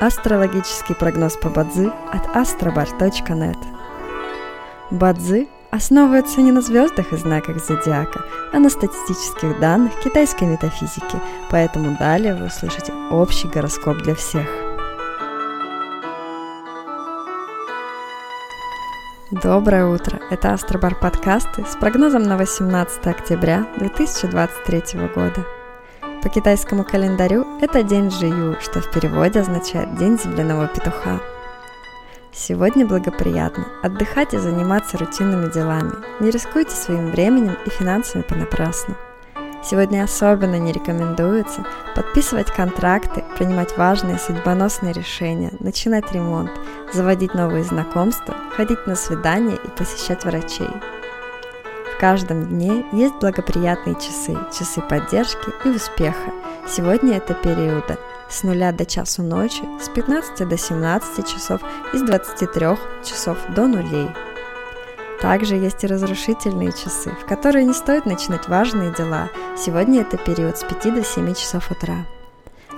Астрологический прогноз по Бадзи от astrobar.net Бадзи основывается не на звездах и знаках зодиака, а на статистических данных китайской метафизики, поэтому далее вы услышите общий гороскоп для всех. Доброе утро! Это Астробар подкасты с прогнозом на 18 октября 2023 года. По китайскому календарю это день Жию, что в переводе означает День земляного петуха. Сегодня благоприятно отдыхать и заниматься рутинными делами. Не рискуйте своим временем и финансами понапрасну. Сегодня особенно не рекомендуется подписывать контракты, принимать важные судьбоносные решения, начинать ремонт, заводить новые знакомства, ходить на свидания и посещать врачей – в каждом дне есть благоприятные часы, часы поддержки и успеха. Сегодня это периоды с 0 до часу ночи, с 15 до 17 часов и с 23 часов до нулей. Также есть и разрушительные часы, в которые не стоит начинать важные дела. Сегодня это период с 5 до 7 часов утра